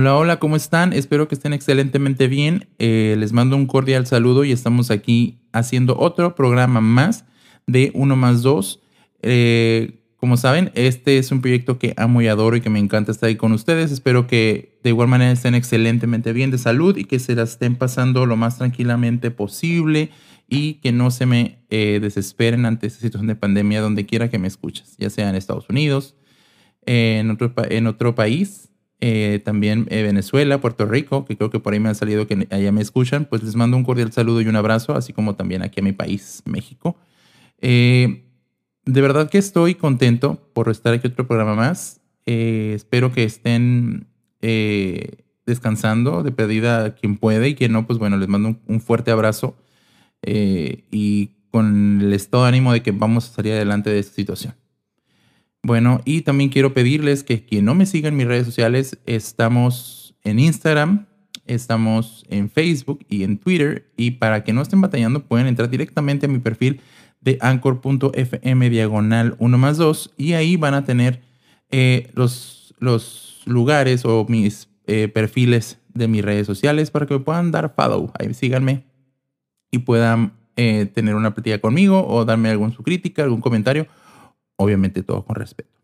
Hola, hola, ¿cómo están? Espero que estén excelentemente bien. Eh, les mando un cordial saludo y estamos aquí haciendo otro programa más de Uno más Dos. Eh, como saben, este es un proyecto que amo y adoro y que me encanta estar ahí con ustedes. Espero que de igual manera estén excelentemente bien de salud y que se la estén pasando lo más tranquilamente posible y que no se me eh, desesperen ante esta situación de pandemia donde quiera que me escuches, ya sea en Estados Unidos, en otro, en otro país, eh, también eh, Venezuela, Puerto Rico, que creo que por ahí me han salido que allá me escuchan, pues les mando un cordial saludo y un abrazo, así como también aquí a mi país, México. Eh, de verdad que estoy contento por estar aquí otro programa más. Eh, espero que estén descansando de pedida quien puede y quien no, pues bueno, les mando un, fuerte abrazo y con el estado ánimo de que vamos a salir adelante de esta situación. Bueno, y también quiero pedirles que quien no me siga en mis redes sociales, estamos en Instagram, estamos en Facebook y en Twitter. Y para que no estén batallando, pueden entrar directamente a mi perfil de anchor.fm diagonal 1 más 2 y ahí van a tener eh, los, los lugares o mis eh, perfiles de mis redes sociales para que me puedan dar follow. Ahí síganme y puedan eh, tener una plática conmigo o darme algún su crítica, algún comentario. Obviamente todo con respeto.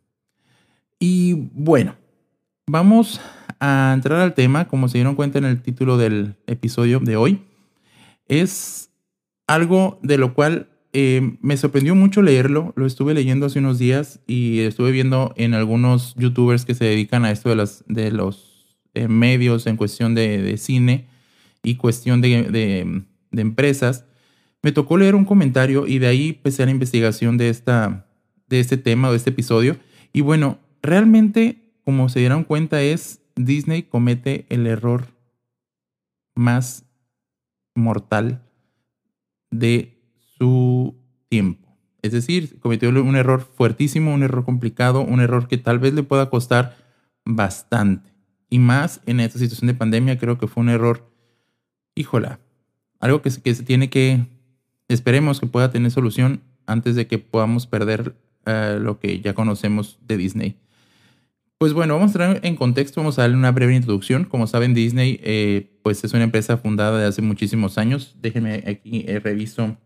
Y bueno, vamos a entrar al tema. Como se dieron cuenta en el título del episodio de hoy, es algo de lo cual eh, me sorprendió mucho leerlo, lo estuve leyendo hace unos días y estuve viendo en algunos youtubers que se dedican a esto de, de los eh, medios en cuestión de, cine y cuestión de, empresas. Me tocó leer un comentario y de ahí empecé la investigación de, esta, de este tema o de este episodio. Y bueno, realmente, como se dieron cuenta, es Disney comete el error más mortal de su tiempo. Es decir, cometió un error fuertísimo, un error complicado, un error que tal vez le pueda costar bastante. Y más en esta situación de pandemia, creo que fue un error, híjola, algo que que se tiene que, esperemos que pueda tener solución antes de que podamos perder lo que ya conocemos de Disney. Pues bueno, vamos a entrar en contexto, vamos a darle una breve introducción. Como saben, Disney eh, pues es una empresa fundada de hace muchísimos años. Déjenme aquí eh, reviso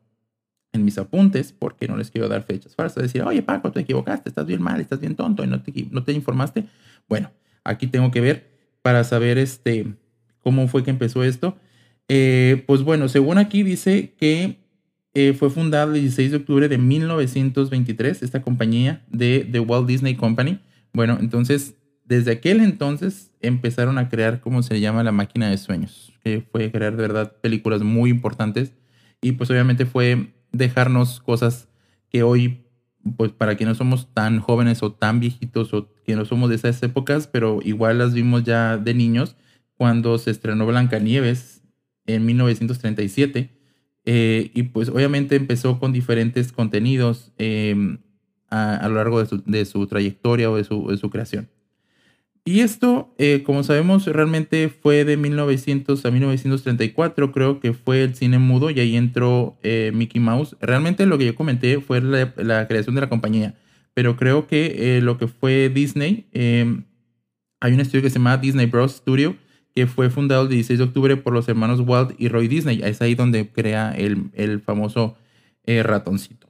en mis apuntes porque no les quiero dar fechas falsas. Decir, oye Paco, te equivocaste, estás bien mal, estás bien tonto y no te, no te informaste. Bueno, aquí tengo que ver para saber este, cómo fue que empezó esto. Eh, pues bueno, según aquí dice que eh, fue fundada el 16 de octubre de 1923, esta compañía de The Walt Disney Company. Bueno, entonces, desde aquel entonces empezaron a crear, ¿cómo se llama? La máquina de sueños, que fue crear de verdad películas muy importantes. Y pues obviamente fue dejarnos cosas que hoy, pues para que no somos tan jóvenes o tan viejitos o que no somos de esas épocas, pero igual las vimos ya de niños cuando se estrenó Blancanieves en 1937. Eh, y pues obviamente empezó con diferentes contenidos em, a, lo largo de su, trayectoria o de su, creación. Y esto, eh, como sabemos, realmente fue de 1900 a 1934, creo que fue el cine mudo y ahí entró eh, Mickey Mouse. Realmente lo que yo comenté fue la, creación de la compañía, pero creo que lo que fue Disney, em, hay un estudio que se llama Disney Bros. Studio, que fue fundado el 16 de octubre por los hermanos Walt y Roy Disney. Es ahí donde crea el, el famoso ratoncito.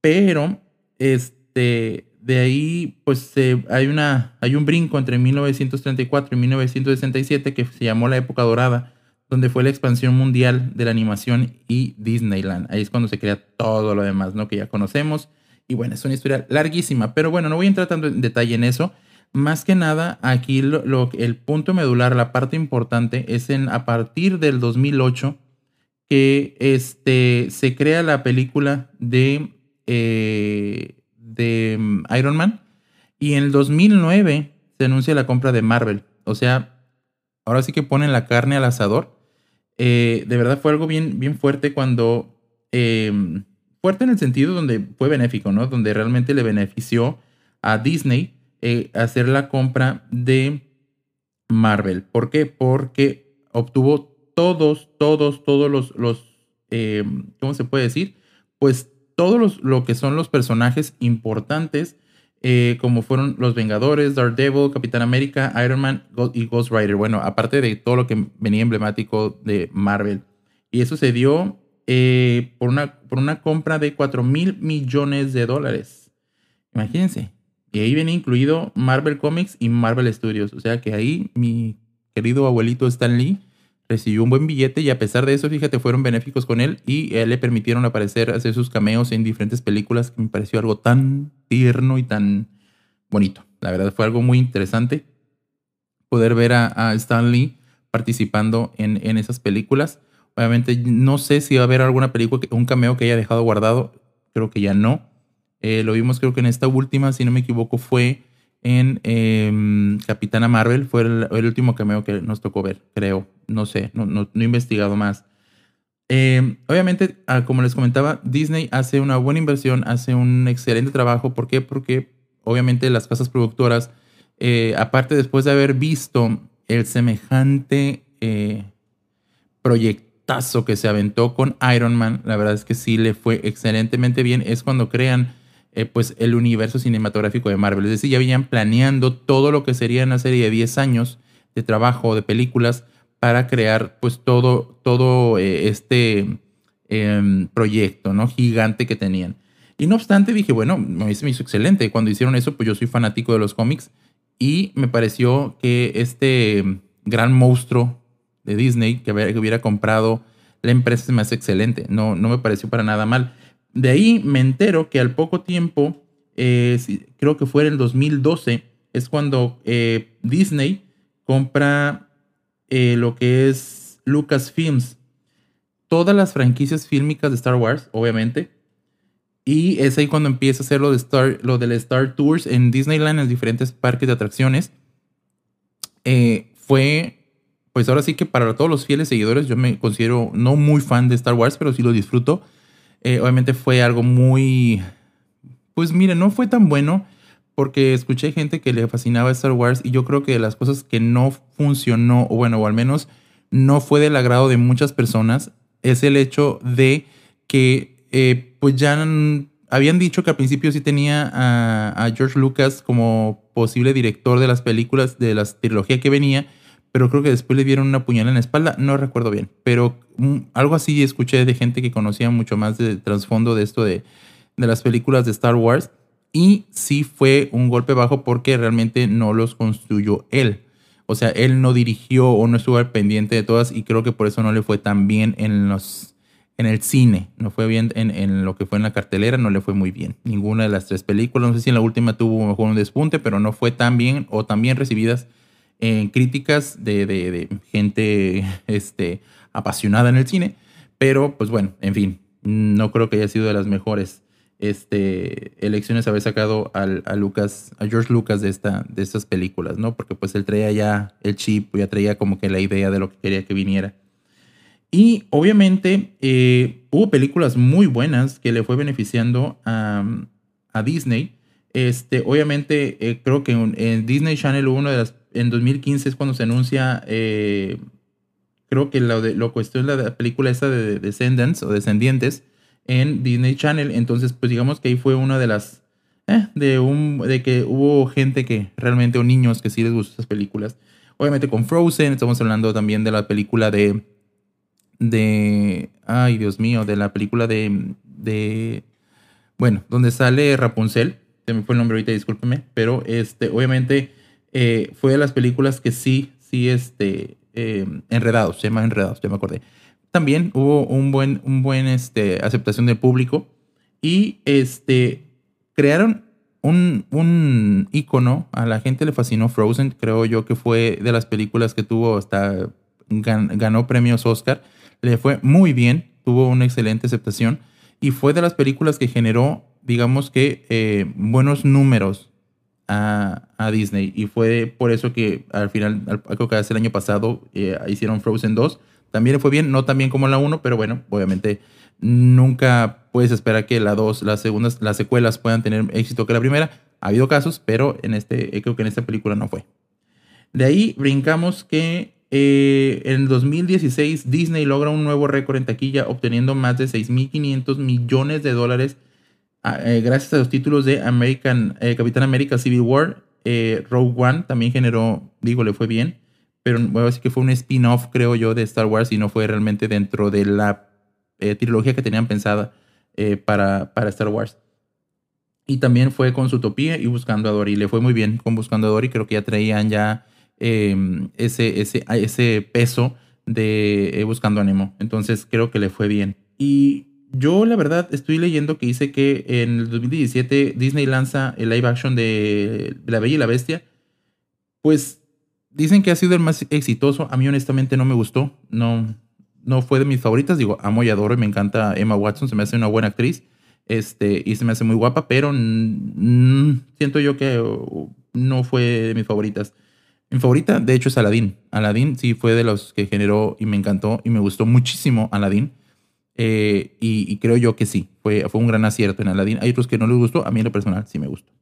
Pero, este de ahí, pues hay, una, hay un brinco entre 1934 y 1967 que se llamó la época dorada, donde fue la expansión mundial de la animación y Disneyland. Ahí es cuando se crea todo lo demás, ¿no? Que ya conocemos. Y bueno, es una historia larguísima, pero bueno, no voy a entrar tanto en detalle en eso. Más que nada, aquí lo, el punto medular, la parte importante, es en a partir del 2008 que este, se crea la película de eh, de mm, Iron Man. Y en el 2009 se anuncia la compra de Marvel. O sea, ahora sí que ponen la carne al asador. Eh, de verdad fue algo bien, bien fuerte cuando... Em, fuerte en el sentido donde fue benéfico, ¿no? Donde realmente le benefició a Disney eh, hacer la compra de Marvel. ¿Por qué? Porque obtuvo todos, todos, todos los, los em, ¿cómo se puede decir? Pues todos lo que son los personajes importantes eh, como fueron Los Vengadores, Daredevil, Capitán América, Iron Man y Ghost Rider. Bueno, aparte de todo lo que venía emblemático de Marvel. Y eso se dio eh, por, una, por una compra de 4 mil millones de dólares. Imagínense. Y ahí viene incluido Marvel Comics y Marvel Studios. O sea que ahí mi querido abuelito Stan Lee recibió un buen billete y a pesar de eso, fíjate, fueron benéficos con él y le permitieron aparecer, hacer sus cameos en diferentes películas que me pareció algo tan tierno y tan bonito. La verdad fue algo muy interesante poder ver a, Stan Lee participando en, en, esas películas. Obviamente no sé si va a haber alguna película, un cameo que haya dejado guardado, creo que ya no. Eh, lo vimos creo que en esta última, si no me equivoco, fue en em, Capitana Marvel. Fue el, último cameo que nos tocó ver, creo. No sé, no, no, he investigado más. Em, obviamente, ah, como les comentaba, Disney hace una buena inversión, hace un excelente trabajo. ¿Por qué? Porque obviamente las casas productoras, eh, aparte después de haber visto el semejante eh, proyectazo que se aventó con Iron Man, la verdad es que sí le fue excelentemente bien. Es cuando crean eh, pues el universo cinematográfico de Marvel. Es decir, ya venían planeando todo lo que sería una serie de 10 años de trabajo, de películas, para crear pues todo, todo eh, este em, proyecto ¿no? gigante que tenían. Y no obstante dije, bueno, me hizo excelente. Cuando hicieron eso, pues yo soy fanático de los cómics y me pareció que este gran monstruo de Disney que hubiera, comprado la empresa se me hace excelente. No, no me pareció para nada mal. De ahí me entero que al poco tiempo, eh, creo que fue en el 2012, es cuando eh, Disney compra eh, lo que es Lucasfilms. Todas las franquicias fílmicas de Star Wars, obviamente. Y es ahí cuando empieza a hacer lo, de Star, lo del Star Tours en Disneyland, en diferentes parques de atracciones. fue, pues ahora sí que para todos los fieles seguidores, yo me considero no muy fan de Star Wars, pero sí lo disfruto eh, obviamente fue algo muy, pues mire, no fue tan bueno porque escuché gente que le fascinaba Star Wars y yo creo que las cosas que no funcionó, o bueno, o al menos no fue del agrado de muchas personas, es el hecho de que eh, pues ya habían dicho que al principio sí tenía a, a, George Lucas como posible director de las películas de la trilogía que venía, pero creo que después le dieron una puñalada en la espalda, no recuerdo bien, pero mm, algo así escuché de gente que conocía mucho más del trasfondo de esto de, de las películas de Star Wars y sí fue un golpe bajo porque realmente no los construyó él. O sea, él no dirigió o no estuvo al pendiente de todas y creo que por eso no le fue tan bien en los en el cine. No fue bien en, en, lo que fue en la cartelera, no le fue muy bien. Ninguna de las tres películas. No sé si en la última tuvo mejor un despunte, pero no fue tan bien o tan bien recibidas en críticas de, gente este, apasionada en el cine, pero pues bueno, en fin, no creo que haya sido de las mejores este, elecciones haber sacado al, a Lucas, a George Lucas de, esta, de estas películas, ¿no? Porque pues él traía ya el chip, ya traía como que la idea de lo que quería que viniera. Y obviamente eh, hubo películas muy buenas que le fue beneficiando a, a Disney. Este, obviamente, eh, creo que en, Disney Channel hubo una de las en 2015 es cuando se anuncia, eh, creo que lo, de, lo cuestión de la película esa de Descendants o Descendientes en Disney Channel. Entonces, pues digamos que ahí fue una de las, eh, de, un, de que hubo gente que realmente, o niños que sí les gustan esas películas. Obviamente con Frozen, estamos hablando también de la película de, de, ay Dios mío, de la película de, de, bueno, donde sale Rapunzel, se me fue el nombre ahorita, discúlpeme, pero este, obviamente eh, fue de las películas que sí, sí, este, eh, Enredados, se llama Enredados, ya me acordé. También hubo un buen, un buen este, aceptación del público y este, crearon un, un icono, a la gente le fascinó Frozen, creo yo que fue de las películas que tuvo hasta, ganó premios Oscar, le fue muy bien, tuvo una excelente aceptación y fue de las películas que generó, digamos que, eh, buenos números a, Disney. Y fue por eso que al final, creo que hace el año pasado, eh, hicieron Frozen 2. También fue bien, no tan bien como la 1, pero bueno, obviamente nunca puedes esperar que la 2, las segundas, las secuelas puedan tener éxito que la primera. Ha habido casos, pero en este, eh, creo que en esta película no fue. De ahí brincamos que eh, en 2016 Disney logra un nuevo récord en taquilla, obteniendo más de 6.500 millones de dólares gracias a los títulos de American, Capitán América Civil War, Rogue One también generó, digo, le fue bien, pero voy a decir que fue un spin-off, creo yo, de Star Wars y no fue realmente dentro de la trilogía que tenían pensada para, para Star Wars. Y también fue con Zootopia y Buscando a Dory. Le fue muy bien con Buscando a Dory. Creo que ya traían ya em, ese, ese, ese peso de eh, Buscando Ánimo. Entonces creo que le fue bien. Y yo la verdad estoy leyendo que dice que en el 2017 Disney lanza el live action de La Bella y la Bestia. Pues dicen que ha sido el más exitoso. A mí honestamente no me gustó. No, no fue de mis favoritas. Digo, amo y adoro y me encanta Emma Watson. Se me hace una buena actriz. Este, y se me hace muy guapa, pero siento yo que uh, no fue de mis favoritas. Mi favorita, de hecho, es Aladdin. Aladdin sí fue de los que generó y me encantó y me gustó muchísimo Aladdin. Eh, y, creo yo que sí, fue, fue un gran acierto en Aladdin. Hay otros que no les gustó, a mí en lo personal sí me gustó.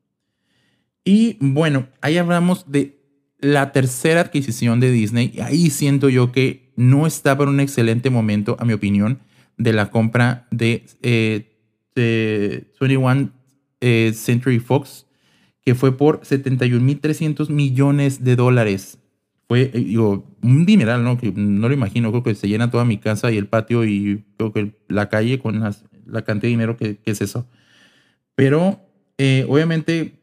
Y bueno, ahí hablamos de la tercera adquisición de Disney. Ahí siento yo que no estaba en un excelente momento, a mi opinión, de la compra de eh, de 21 eh, Century Fox, que fue por 71.300 millones de dólares. Fue, eh, digo, un dineral, ¿no? Que no lo imagino, creo que se llena toda mi casa y el patio y creo que la calle con la cantidad de dinero que, es eso. Pero, eh, obviamente,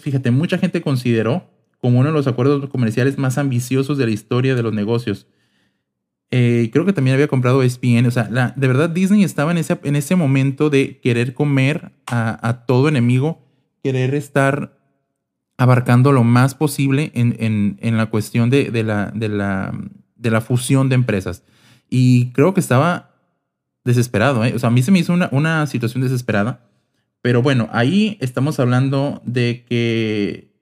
fíjate, mucha gente consideró como uno de los acuerdos comerciales más ambiciosos de la historia de los negocios. Eh, creo que también había comprado ESPN. O sea, la, de verdad Disney estaba en ese, en ese momento de querer comer a, todo enemigo, querer estar abarcando lo más posible en, la cuestión de, la, de, la, de la fusión de empresas. Y creo que estaba desesperado. ¿eh? O sea, a mí se me hizo una, una situación desesperada. Pero bueno, ahí estamos hablando de que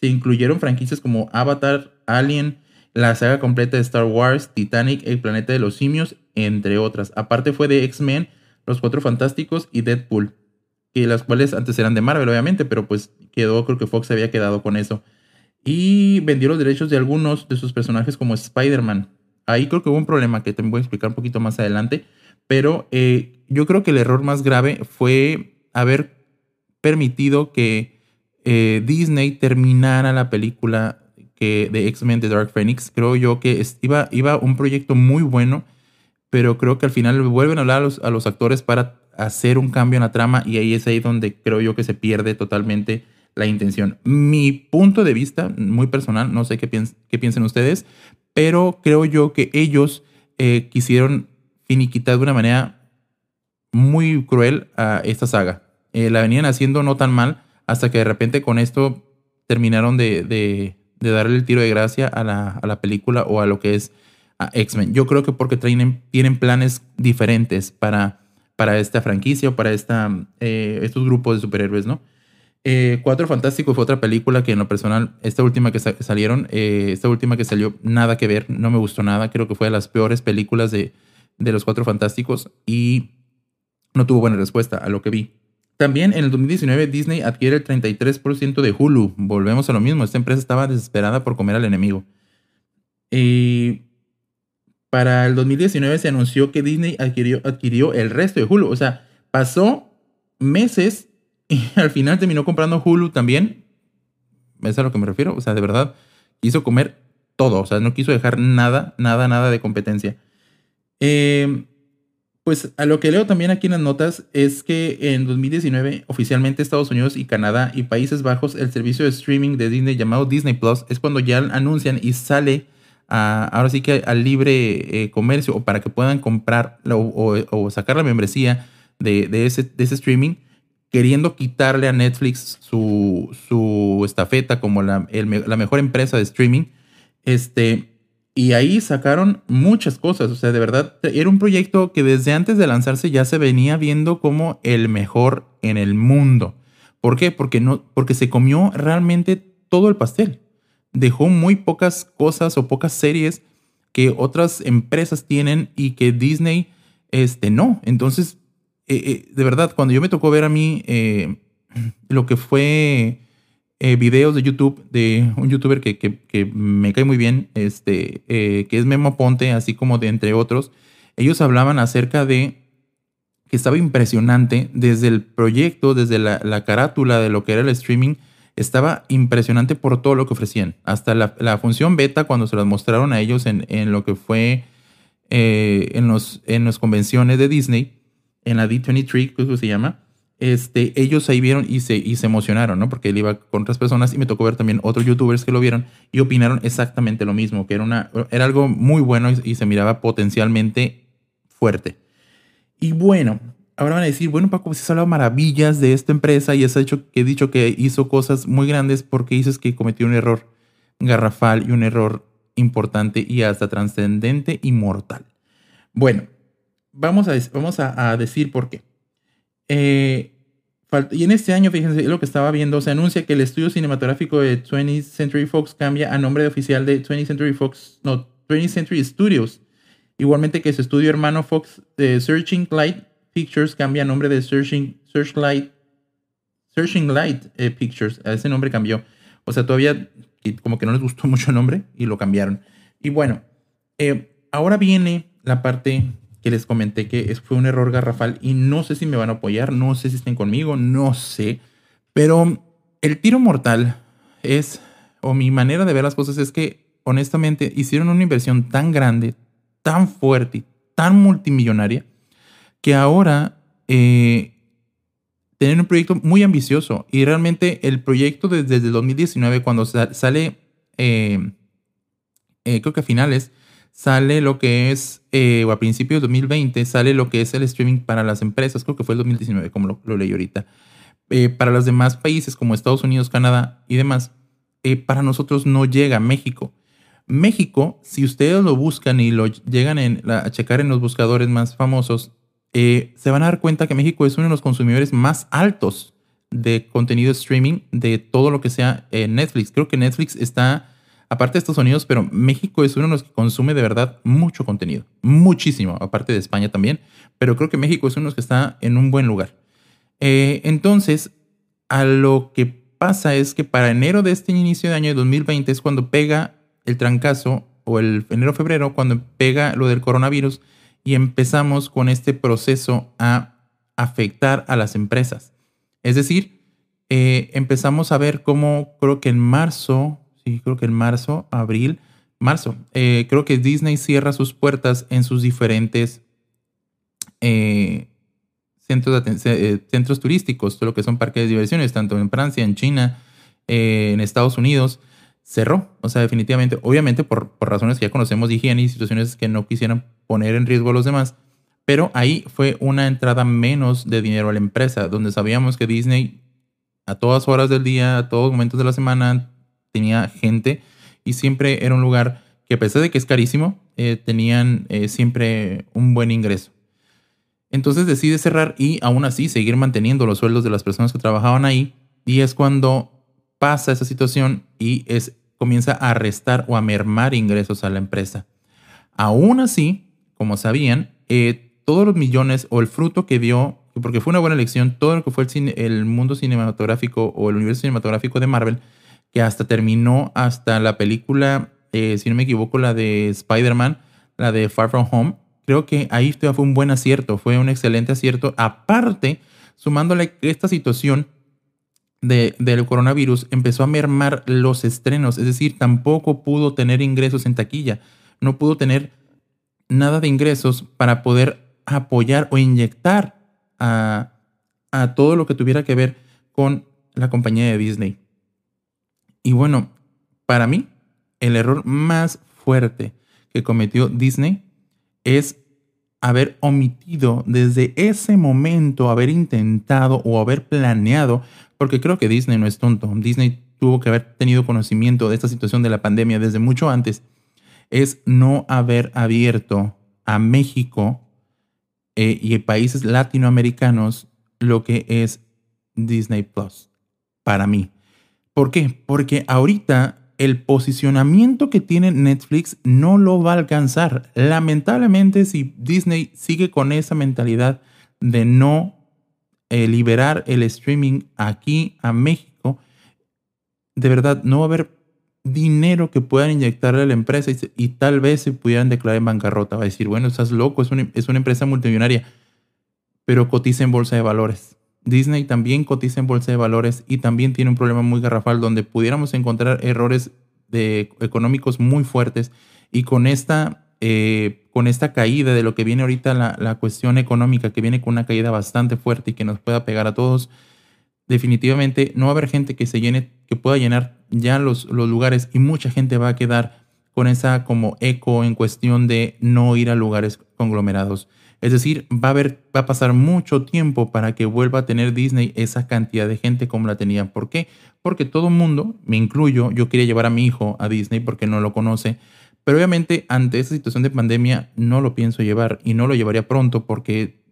se incluyeron franquicias como Avatar, Alien, la saga completa de Star Wars, Titanic, El planeta de los simios, entre otras. Aparte fue de X-Men, Los Cuatro Fantásticos y Deadpool, que las cuales antes eran de Marvel, obviamente, pero pues quedó, creo que Fox había quedado con eso. Y vendió los derechos de algunos de sus personajes como Spider-Man. Ahí creo que hubo un problema que te voy a explicar un poquito más adelante, pero eh, yo creo que el error más grave fue haber permitido que eh, Disney terminara la película de X-Men de Dark Phoenix. Creo yo que iba, iba un proyecto muy bueno, pero creo que al final vuelven a hablar a los, actores para hacer un cambio en la trama y ahí es ahí donde creo yo que se pierde totalmente la intención. Mi punto de vista, muy personal, no sé qué, piensen ustedes, pero creo yo que ellos eh, quisieron finiquitar de una manera muy cruel a esta saga. Eh, la venían haciendo no tan mal hasta que de repente con esto terminaron de, de darle el tiro de gracia a la, película o a lo que es X-Men. Yo creo que porque tienen, tienen planes diferentes para, para esta franquicia o para esta, eh, estos grupos de superhéroes, ¿no? Eh, Cuatro Fantásticos fue otra película que en lo personal, esta última que salieron, eh, esta última que salió, nada que ver, no me gustó nada, creo que fue de las peores películas de, de los Cuatro Fantásticos y no tuvo buena respuesta a lo que vi. También en el 2019 Disney adquiere el 33% de Hulu. Volvemos a lo mismo, esta empresa estaba desesperada por comer al enemigo. Y para el 2019 se anunció que Disney adquirió, adquirió el resto de Hulu. O sea, pasó meses y al final terminó comprando Hulu también. ¿Es a lo que me refiero? O sea, de verdad, quiso comer todo. O sea, no quiso dejar nada, nada, nada de competencia. Eh, pues a lo que leo también aquí en las notas es que en 2019 oficialmente Estados Unidos y Canadá y Países Bajos el servicio de streaming de Disney llamado Disney Plus es cuando ya anuncian y sale ahora sí que al libre eh, comercio o para que puedan comprar o, sacar la membresía de, ese, de ese streaming queriendo quitarle a Netflix su, su estafeta como la, la mejor empresa de streaming. Este, y ahí sacaron muchas cosas, o sea, de verdad, era un proyecto que desde antes de lanzarse ya se venía viendo como el mejor en el mundo. ¿Por qué? Porque, no, porque se comió realmente todo el pastel. Dejó muy pocas cosas o pocas series que otras empresas tienen y que Disney este, no. Entonces, eh, eh, de verdad, cuando yo me tocó ver a mí eh, lo que fue eh, videos de YouTube de un youtuber que, me cae muy bien, este, que es Memo Ponte, así como de entre otros. Ellos hablaban acerca de que estaba impresionante desde el proyecto, desde la, carátula de lo que era el streaming, estaba impresionante por todo lo que ofrecían. Hasta la, función beta, cuando se las mostraron a ellos en, lo que fue en, los, en las convenciones de Disney, en la D23, que se llama, este, ellos ahí vieron y se, y se emocionaron, ¿no? Porque él iba con otras personas y me tocó ver también otros youtubers que lo vieron y opinaron exactamente lo mismo, que era, una, era algo muy bueno y, se miraba potencialmente fuerte. Y bueno, ahora van a decir, bueno, Paco, pues has hablado maravillas de esta empresa y has hecho, que he dicho que hizo cosas muy grandes porque dices que cometió un error garrafal y un error importante y hasta trascendente y mortal. Bueno, vamos a, vamos a decir por qué. Eh, y en este año, fíjense lo que estaba viendo, se anuncia que el estudio cinematográfico de 20th Century Fox cambia a nombre oficial de 20th Century Fox, no, 20th Century Studios. Igualmente que su estudio hermano Fox de Searching Light Pictures cambia a nombre de Searching, Searchlight, Searching Light eh, Pictures. A ese nombre cambió. O sea, todavía como que no les gustó mucho el nombre y lo cambiaron. Y bueno, eh, ahora viene la parte que les comenté que fue un error garrafal y no sé si me van a apoyar, no sé si estén conmigo, no sé. Pero el tiro mortal es, o mi manera de ver las cosas es que honestamente hicieron una inversión tan grande, tan fuerte, tan multimillonaria, que ahora eh, tienen un proyecto muy ambicioso y realmente el proyecto desde, el 2019, cuando sale, eh, eh, creo que a finales, sale lo que es, eh, o a principios de 2020, sale lo que es el streaming para las empresas, creo que fue el 2019, como lo, leí ahorita. Eh, para los demás países como Estados Unidos, Canadá y demás, eh, para nosotros no llega México. México, si ustedes lo buscan y lo llegan a checar en los buscadores más famosos, se van a dar cuenta que México es uno de los consumidores más altos de contenido streaming de todo lo que sea Netflix. Creo que Netflix está aparte de Estados Unidos, pero México es uno de los que consume de verdad mucho contenido, muchísimo, aparte de España también, pero creo que México es uno de los que está en un buen lugar. Eh, entonces, a lo que pasa es que para enero de este inicio de año de 2020 es cuando pega el trancazo, o el enero-febrero, cuando pega lo del coronavirus y empezamos con este proceso a afectar a las empresas. Es decir, eh, empezamos a ver cómo creo que en marzo sí, creo que en marzo, abril, marzo, eh, creo que Disney cierra sus puertas en sus diferentes eh, centros, eh, centros turísticos, todo lo que son parques de diversiones, tanto en Francia, en China, en Estados Unidos, cerró. O sea, definitivamente, obviamente por, por razones que ya conocemos de higiene y situaciones que no quisieran poner en riesgo a los demás, pero ahí fue una entrada menos de dinero a la empresa, donde sabíamos que Disney a todas horas del día, a todos momentos de la semana, tenía gente y siempre era un lugar que a pesar de que es carísimo, eh, tenían eh, siempre un buen ingreso. Entonces decide cerrar y aún así seguir manteniendo los sueldos de las personas que trabajaban ahí y es cuando pasa esa situación y es, comienza a restar o a mermar ingresos a la empresa. Aún así, como sabían, eh, todos los millones o el fruto que dio, porque fue una buena elección, todo lo que fue el, el mundo cinematográfico o el universo cinematográfico de Marvel, que hasta terminó hasta la película, eh, si no me equivoco, la de Spider-Man, la de Far From Home. Creo que ahí fue un buen acierto, fue un excelente acierto. Aparte, sumándole esta situación de, del coronavirus empezó a mermar los estrenos, es decir, tampoco pudo tener ingresos en taquilla, no pudo tener nada de ingresos para poder apoyar o inyectar a, a todo lo que tuviera que ver con la compañía de Disney. Y bueno, para mí, el error más fuerte que cometió Disney es haber omitido desde ese momento, haber intentado o haber planeado, porque creo que Disney no es tonto, Disney tuvo que haber tenido conocimiento de esta situación de la pandemia desde mucho antes, es no haber abierto a México eh, y países latinoamericanos lo que es Disney Plus, para mí. ¿Por qué? Porque ahorita el posicionamiento que tiene Netflix no lo va a alcanzar. Lamentablemente, si Disney sigue con esa mentalidad de no eh, liberar el streaming aquí a México, de verdad no va a haber dinero que puedan inyectarle a la empresa y, tal vez se pudieran declarar en bancarrota. Va a decir, bueno, estás loco, es una, es una empresa multimillonaria. pero cotiza en bolsa de valores. Disney también cotiza en bolsa de valores y también tiene un problema muy garrafal donde pudiéramos encontrar errores de, económicos muy fuertes y con esta, eh, con esta caída de lo que viene ahorita la, la, cuestión económica, que viene con una caída bastante fuerte y que nos pueda pegar a todos, definitivamente no va a haber gente que se llene, que pueda llenar ya los, los lugares y mucha gente va a quedar con esa como eco en cuestión de no ir a lugares conglomerados. Es decir, va a, pasar mucho tiempo para que vuelva a tener Disney esa cantidad de gente como la tenía. ¿Por qué? Porque todo el mundo, me incluyo, yo quería llevar a mi hijo a Disney porque no lo conoce, pero obviamente ante esa situación de pandemia no lo pienso llevar y no lo llevaría pronto porque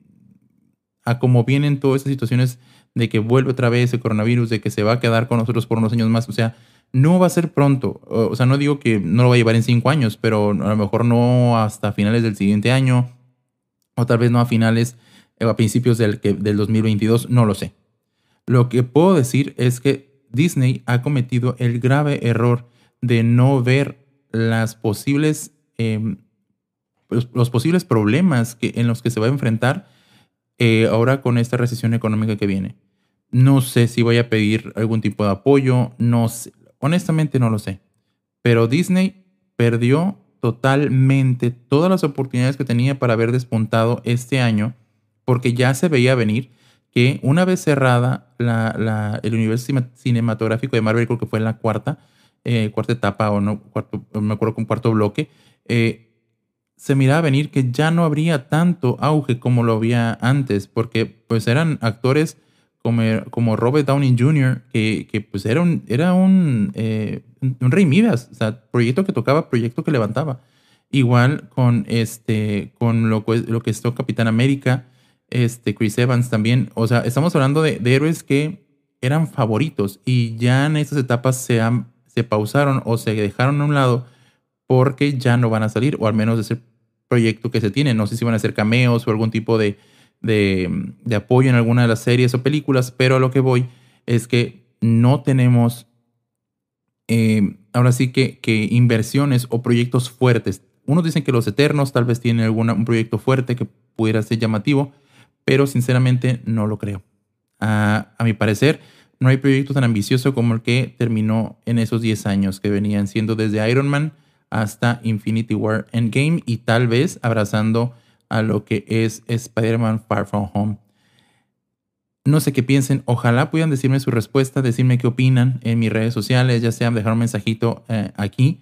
a como vienen todas esas situaciones de que vuelve otra vez el coronavirus, de que se va a quedar con nosotros por unos años más, o sea, no va a ser pronto. O sea, no digo que no lo va a llevar en cinco años, pero a lo mejor no hasta finales del siguiente año o tal vez no a finales o a principios del, del 2022, no lo sé. Lo que puedo decir es que Disney ha cometido el grave error de no ver las posibles, em, los, posibles problemas que, en los que se va a enfrentar eh, ahora con esta recesión económica que viene. No sé si voy a pedir algún tipo de apoyo, no honestamente no lo sé. Pero Disney perdió totalmente todas las oportunidades que tenía para haber despuntado este año, porque ya se veía venir que una vez cerrada la, el universo cinematográfico de Marvel, creo que fue en la cuarta, eh, cuarta etapa o no, cuarto, me acuerdo con cuarto bloque, eh, se miraba venir que ya no habría tanto auge como lo había antes, porque pues eran actores como, como Robert Downey Jr., que, que pues era un, era un, eh, un rey Midas, o sea, proyecto que tocaba, proyecto que levantaba. Igual con, este, con lo, lo que estuvo Capitán América, este, Chris Evans también. O sea, estamos hablando de, de héroes que eran favoritos y ya en estas etapas se, han, se pausaron o se dejaron a un lado porque ya no van a salir, o al menos ese proyecto que se tiene. No sé si van a ser cameos o algún tipo de, de, apoyo en alguna de las series o películas, pero a lo que voy es que no tenemos eh, ahora sí que, que, inversiones o proyectos fuertes. Unos dicen que los Eternos tal vez tienen alguna, un proyecto fuerte que pudiera ser llamativo, pero sinceramente no lo creo. a mi parecer, no hay proyecto tan ambicioso como el que terminó en esos 10 años que venían siendo desde Iron Man hasta Infinity War Endgame y tal vez abrazando a lo que es Spider-Man Far From Home. No sé qué piensen, ojalá puedan decirme su respuesta, decirme qué opinan en mis redes sociales, ya sea dejar un mensajito eh, aquí.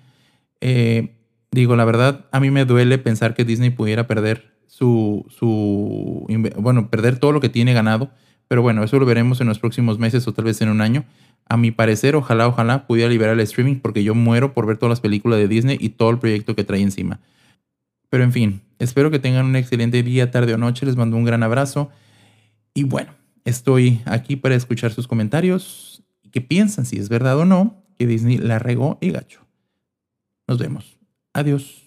Eh, digo, la verdad, a mí me duele pensar que Disney pudiera perder su, su, bueno, perder todo lo que tiene ganado, pero bueno, eso lo veremos en los próximos meses o tal vez en un año. A mi parecer, ojalá, ojalá pudiera liberar el streaming porque yo muero por ver todas las películas de Disney y todo el proyecto que trae encima. Pero en fin, espero que tengan un excelente día, tarde o noche. Les mando un gran abrazo. Y bueno, estoy aquí para escuchar sus comentarios y qué piensan, si es verdad o no, que Disney la regó y gacho. Nos vemos. Adiós.